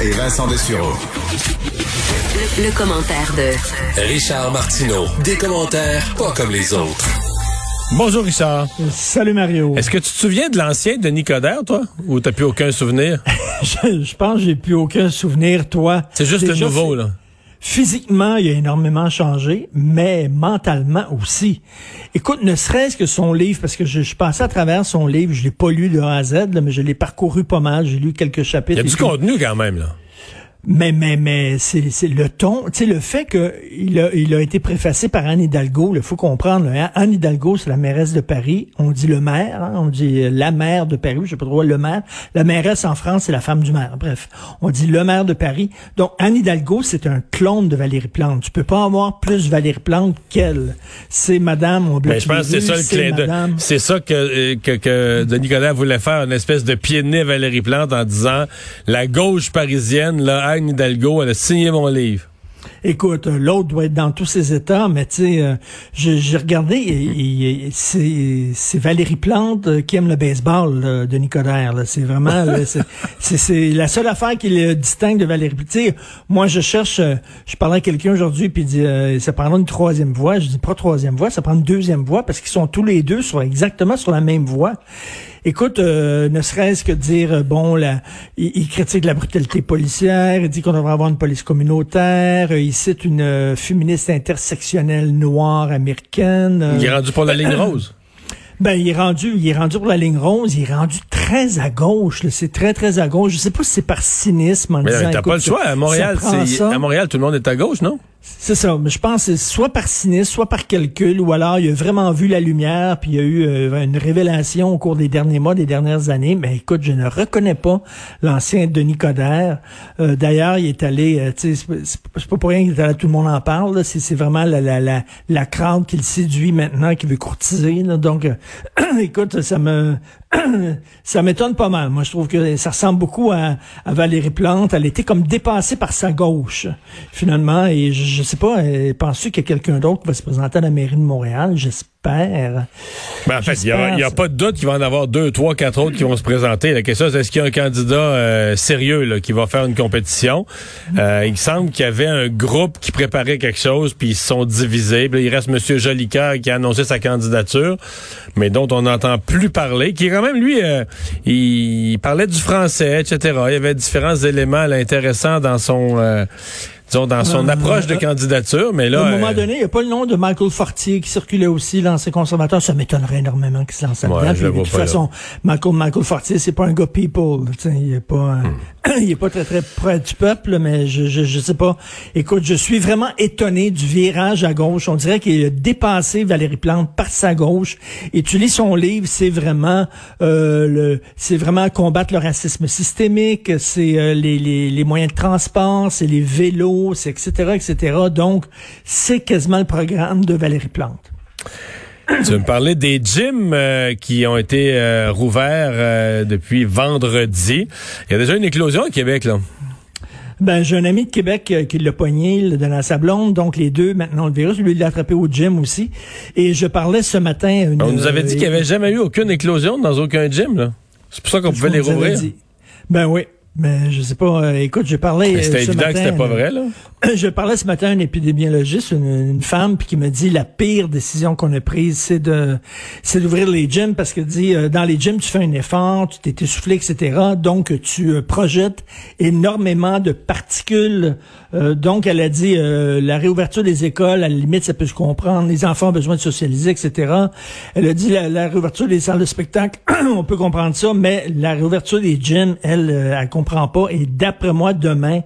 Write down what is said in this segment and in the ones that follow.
Et Vincent Dessureau. Le, le commentaire de Richard Martineau. Des commentaires pas comme les autres. Bonjour Richard. Salut Mario. Est-ce que tu te souviens de l'ancien Denis Coderre, toi? Ou t'as plus aucun souvenir? je, je pense que j'ai plus aucun souvenir, toi. C'est juste Déjà, le nouveau, là. Physiquement, il a énormément changé, mais mentalement aussi. Écoute, ne serait-ce que son livre, parce que je, je passais à travers son livre, je l'ai pas lu de A à Z, là, mais je l'ai parcouru pas mal, j'ai lu quelques Il chapitres. y a du tout. contenu quand même, là. Mais mais mais c'est c'est le ton, tu sais le fait que il a il a été préfacé par Anne Hidalgo, il faut comprendre. là, hein. Anne Hidalgo, c'est la mairesse de Paris. On dit le maire, hein, on dit euh, la maire de Paris. Je sais pas trop le maire. La mairesse en France, c'est la femme du maire. Bref, on dit le maire de Paris. Donc Anne Hidalgo, c'est un clone de Valérie Plante. Tu peux pas avoir plus Valérie Plante qu'elle. C'est Madame. On Mais je pense c'est ça le c'est ça que, euh, que, que Denis Coderre voulait faire, une espèce de pied de nez à Valérie Plante en disant la gauche parisienne, là, Anne Hidalgo, elle a signé mon livre. Écoute, euh, l'autre doit être dans tous ses états, mais tu sais, euh, j'ai regardé, et- et- c'est Valérie Plante euh, qui aime le baseball là, de Nicodère. C'est vraiment, c'est- la seule affaire qui le distingue de Valérie. Tu sais, moi, je cherche, euh, je parlais à quelqu'un aujourd'hui, puis il dit, euh, ça prendra une troisième voix. Je dis pas troisième voix, ça prend une deuxième voix parce qu'ils sont tous les deux sur exactement sur la même voie. Écoute, euh, ne serait-ce que dire, euh, bon, là, il, il critique la brutalité policière, il dit qu'on devrait avoir une police communautaire, euh, il cite une euh, féministe intersectionnelle noire américaine. Il est rendu pour la ligne rose. ben, il est rendu, il est rendu pour la ligne rose, il est rendu très à gauche, c'est très, très à gauche. Je sais pas si c'est par cynisme en Mais disant, t'as écoute, pas le choix. À Montréal, à Montréal, tout le monde est à gauche, non? C'est ça. Je pense que soit par cynisme, soit par calcul, ou alors il a vraiment vu la lumière, puis il y a eu euh, une révélation au cours des derniers mois, des dernières années. Mais écoute, je ne reconnais pas l'ancien Denis Coderre. Euh, D'ailleurs, il est allé, euh, tu sais, c'est pas- pour rien qu'il est allé, tout le monde en parle. C'est vraiment la, la, la, la crowd qui le séduit maintenant, qui veut courtiser. là. Donc, écoute, ça me ça m'étonne pas mal. Moi, je trouve que ça ressemble beaucoup à, à Valérie Plante. Elle était comme dépassée par sa gauche, finalement. Et je sais pas, euh, penses-tu qu'il y a quelqu'un d'autre qui va se présenter à la mairie de Montréal? J'espère. Ben, en fait, il n'y a, pas de doute qu'il va en avoir deux, trois, quatre autres qui vont se présenter. La question, c'est est-ce qu'il y a un candidat euh, sérieux là, qui va faire une compétition? Euh, il semble qu'il y avait un groupe qui préparait quelque chose, puis ils se sont divisés. Puis là, il reste M. Jolicoeur qui a annoncé sa candidature, mais dont on n'entend plus parler, qui est quand même, lui, euh, il, il parlait du français, etc. Il y avait différents éléments là, intéressants dans son... euh, disons, dans son Euh, approche de candidature, mais là... à un moment euh, donné, il n'y a pas le nom de Michael Fortier qui circulait aussi, l'ancien conservateur. Ça m'étonnerait énormément qu'il se lance Ouais, là-dedans. vois de toute là. façon, Michael, Michael Fortier, c'est pas un gars people. Il est pas, Hmm. euh, il est pas très, très près du peuple, mais je, je, je sais pas. Écoute, je suis vraiment étonné du virage à gauche. On dirait qu'il a dépassé Valérie Plante par sa gauche. Et tu lis son livre, c'est vraiment, euh, le, c'est vraiment combattre le racisme systémique, c'est euh, les, les, les moyens de transport, c'est les vélos, etc., etc. Donc, c'est quasiment le programme de Valérie Plante. Tu veux me parler des gyms euh, qui ont été euh, rouverts euh, depuis vendredi. Il y a déjà une éclosion au Québec, là. Ben, j'ai un ami de Québec euh, qui l'a pogné, il l'a donné à sa blonde, donc les deux, maintenant, le virus, lui, il l'a attrapé au gym aussi. Et je parlais ce matin... Une, On nous avait dit euh, qu'il n'y avait jamais eu aucune éclosion dans aucun gym, là. C'est pour ça qu'on pouvait les rouvrir. Ben oui. Mais je sais pas, euh, écoute, j'ai parlé. Euh, C'était ce évident matin, que c'était pas euh, vrai, là. Je parlais ce matin à un épidémiologiste, une, une femme, puis qui me dit la pire décision qu'on a prise, c'est de c'est d'ouvrir les gyms parce que dit euh, dans les gyms tu fais un effort, tu t'es essoufflé, etc. Donc tu euh, projettes énormément de particules. Euh, donc elle a dit euh, la réouverture des écoles, à la limite ça peut se comprendre. Les enfants ont besoin de socialiser, etc. Elle a dit la, la réouverture des salles de spectacle, on peut comprendre ça, mais la réouverture des gyms, elle, euh, elle Et d'après moi, demain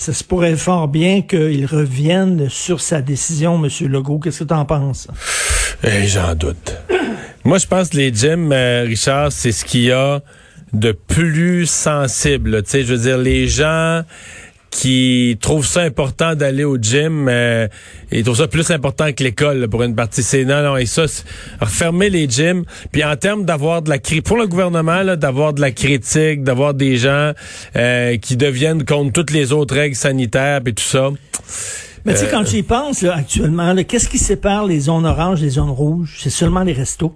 ça se pourrait fort bien qu'il revienne sur sa décision, M. Legault. Qu'est-ce que tu en penses? Eh, J'en doute. Moi, je pense que les gyms, euh, Richard, c'est ce qui a de plus sensible. Tu sais, je veux dire, les gens qui trouvent ça important d'aller au gym euh, ils trouvent ça plus important que l'école pour une partie c'est non non et ça refermer les gyms puis en termes d'avoir de la critique pour le gouvernement d'avoir de la critique d'avoir des gens euh, qui deviennent contre toutes les autres règles sanitaires et tout ça mais tu sais, quand tu y penses, là, actuellement, qu'est-ce qui sépare les zones oranges des zones rouges? C'est seulement les restos.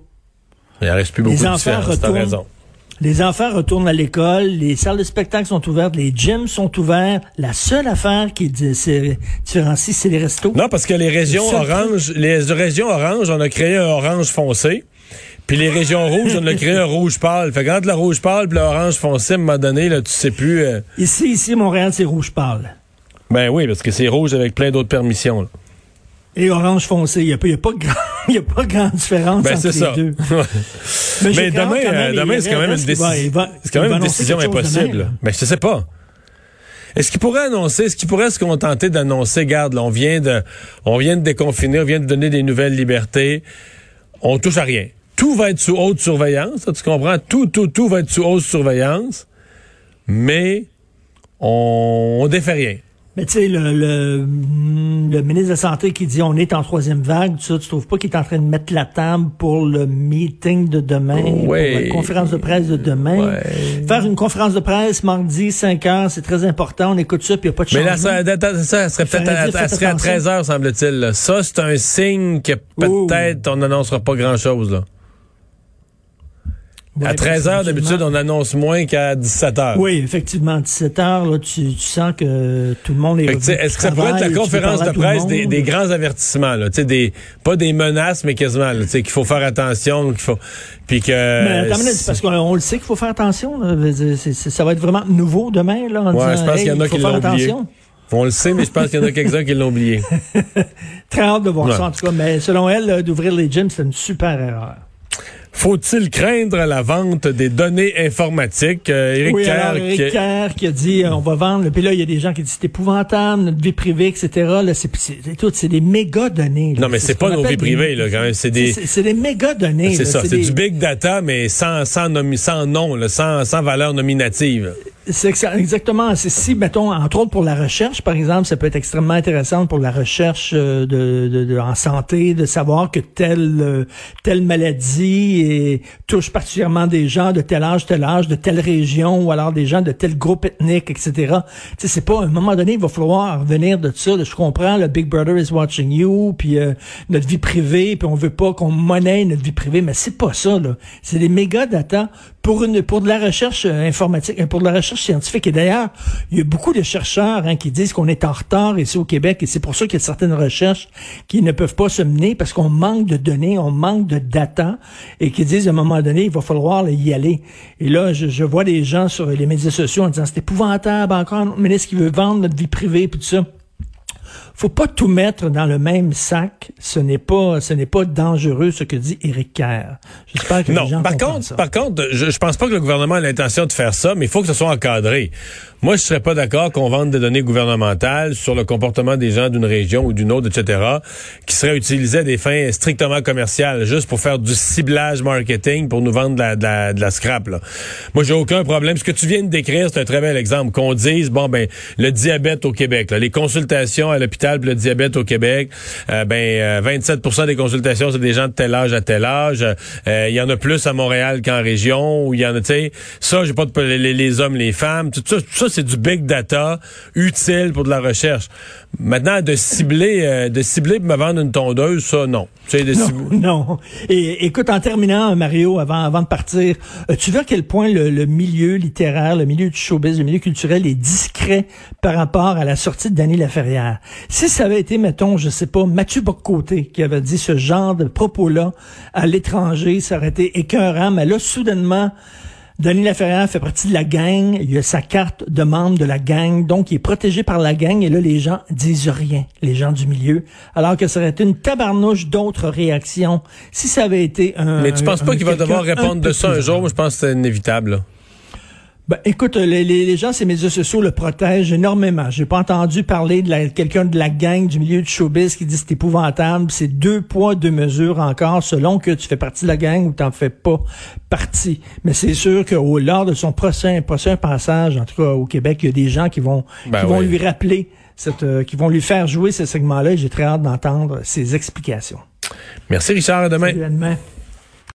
Il reste plus beaucoup les de différence, t'as raison. Les enfants retournent à l'école, les salles de spectacle sont ouvertes, les gyms sont ouverts. La seule affaire qui différencie, c'est les restos. Non, parce que les régions oranges, les régions oranges, on a créé un orange foncé. Puis les régions rouges, on a créé un rouge pâle. Fait que entre le rouge pâle et l'orange foncé, à un moment donné, là, tu sais plus. Euh, ici, ici, Montréal, c'est rouge pâle. Ben oui, parce que c'est rouge avec plein d'autres permissions. Là. Et orange foncé, il n'y a, a, pas grand, y a pas grande différence ben, entre les ça. deux. Mais, demain, euh, demain c'est quand même une, quand même une décision impossible. Mais je sais pas. Est-ce qu'il pourrait annoncer, est-ce qu'il pourrait se contenter d'annoncer, garde, là, on vient de, on vient de déconfiner, on vient de donner des nouvelles libertés, on touche à rien. Tout va être sous haute surveillance, tu comprends? Tout, tout, tout va être sous haute surveillance, mais on, on défait rien. Mais tu sais, le, le, ministre de la Santé qui dit on est en troisième vague, tu, tu trouves pas qu'il est en train de mettre la table pour le meeting de demain, pour la conférence de presse de demain? Faire une conférence de presse mardi 5 heures, c'est très important, on écoute ça, puis il n'y a pas de changement. Mais là, ça, ça serait peut-être à, à 13 heures, semble-t-il. Ça, c'est un signe que peut-être on n'annoncera pas grand-chose. là à 13 heures, d'habitude, on annonce moins qu'à 17 heures. Oui, effectivement. 17 heures, là, tu, sens que tout le monde est. Est-ce que ça pourrait être la conférence de presse des, des, grands avertissements, là, des, pas des menaces, mais quasiment, qu'il faut faire attention, qu'il faut, puis que. Mais attends, parce qu'on le sait qu'il faut faire attention. Là. ça va être vraiment nouveau demain, là. En ouais, je pense qu'il y en a qui l'ont oublié. On le sait, mais je pense qu'il y en a quelques-uns qui l'ont oublié. Très hâte de voir ça, en tout cas. Mais selon elle, d'ouvrir les gyms, c'est une super erreur. Faut-il craindre la vente des données informatiques? Euh, Éric oui, Kerr, qui... qui... a dit euh, on va vendre. Puis là, il y a des gens qui disent c'est épouvantable, notre vie privée, etc. Là, c'est c'est des méga données. Non, mais c'est pas nos vies privées, là, quand même. C'est des. C'est des méga données. C'est ça. C'est du big data, mais sans, sans, sans nom, là, sans, sans valeur nominative. Exactement. C'est si, mettons, entre autres pour la recherche, par exemple, ça peut être extrêmement intéressant pour la recherche euh, de, de, en santé, de savoir que telle euh, telle maladie et touche particulièrement des gens de tel âge, tel âge, de telle région, ou alors des gens de tel groupe ethnique, etc. Tu c'est pas à un moment donné, il va falloir revenir de ça. je comprends, le Big Brother is watching you, puis euh, notre vie privée, puis on veut pas qu'on monnaie notre vie privée, mais c'est pas ça. là. C'est des méga data pour une pour de la recherche informatique, pour de la recherche scientifique. Et d'ailleurs, il y a beaucoup de chercheurs hein, qui disent qu'on est en retard ici au Québec et c'est pour ça qu'il y a certaines recherches qui ne peuvent pas se mener parce qu'on manque de données, on manque de data et qui disent à un moment donné, il va falloir y aller. Et là, je, vois des gens sur les médias sociaux en disant c'est épouvantable encore un ministre qui veut vendre notre vie privée puis tout ça faut pas tout mettre dans le même sac. Ce n'est pas, ce n'est pas dangereux ce que dit Éric Kerr. J'espère que non, les gens par contre, par contre, je, je pense pas que le gouvernement a l'intention de faire ça, mais il faut que ce soit encadré. Moi, je serais pas d'accord qu'on vende des données gouvernementales sur le comportement des gens d'une région ou d'une autre, etc., qui seraient utilisées à des fins strictement commerciales, juste pour faire du ciblage marketing, pour nous vendre de la, de la, de la scrap. Là. Moi, j'ai aucun problème. Ce que tu viens de décrire, c'est un très bel exemple. Qu'on dise, bon, ben, le diabète au Québec, les consultations à l'hôpital pour le diabète au Québec, euh, ben, 27 euh, des consultations, c'est des gens de tel âge à tel âge. Euh, il y en a plus à Montréal qu'en région, où il y en a, tu sais, ça, j'ai pas de, les, les, hommes, les femmes, tout ça, tout ça c'est du big data utile pour de la recherche. Maintenant, de cibler, euh, de cibler pour me vendre une tondeuse, ça, non. non, non. Et écoute, en terminant, Mario, avant, avant de partir, tu vois à quel point le, milieu littéraire, le milieu du showbiz, le milieu culturel est discret par rapport à la sortie de Danny Laferrière? Si ça avait été, mettons, je sais pas, Mathieu Boccoté qui avait dit ce genre de propos-là à l'étranger, ça aurait été écœurant, mais là, soudainement, Denis Laferrière fait partie de la gang. Il a sa carte de membre de la gang. Donc, il est protégé par la gang. Et là, les gens disent rien, les gens du milieu. Alors que ça aurait été une tabarnouche d'autres réactions si ça avait été un... Mais tu penses pas qu'il va devoir répondre de ça un jour? Moi, je pense que c'est inévitable. Ben, écoute, les, les, gens, ces médias sociaux le protègent énormément. J'ai pas entendu parler de quelqu'un de la gang du milieu du showbiz qui dit c'est épouvantable. C'est deux poids, deux mesures encore, selon que tu fais partie de la gang ou t'en fais pas partie. Mais c'est sûr qu'au lors de son prochain, prochain passage, en tout cas au Québec, il y a des gens qui vont, Ben qui vont lui rappeler, cette, euh, qui vont lui faire jouer ce segment-là. et J'ai très hâte d'entendre ses explications. Merci Richard, à demain. Salut, à demain.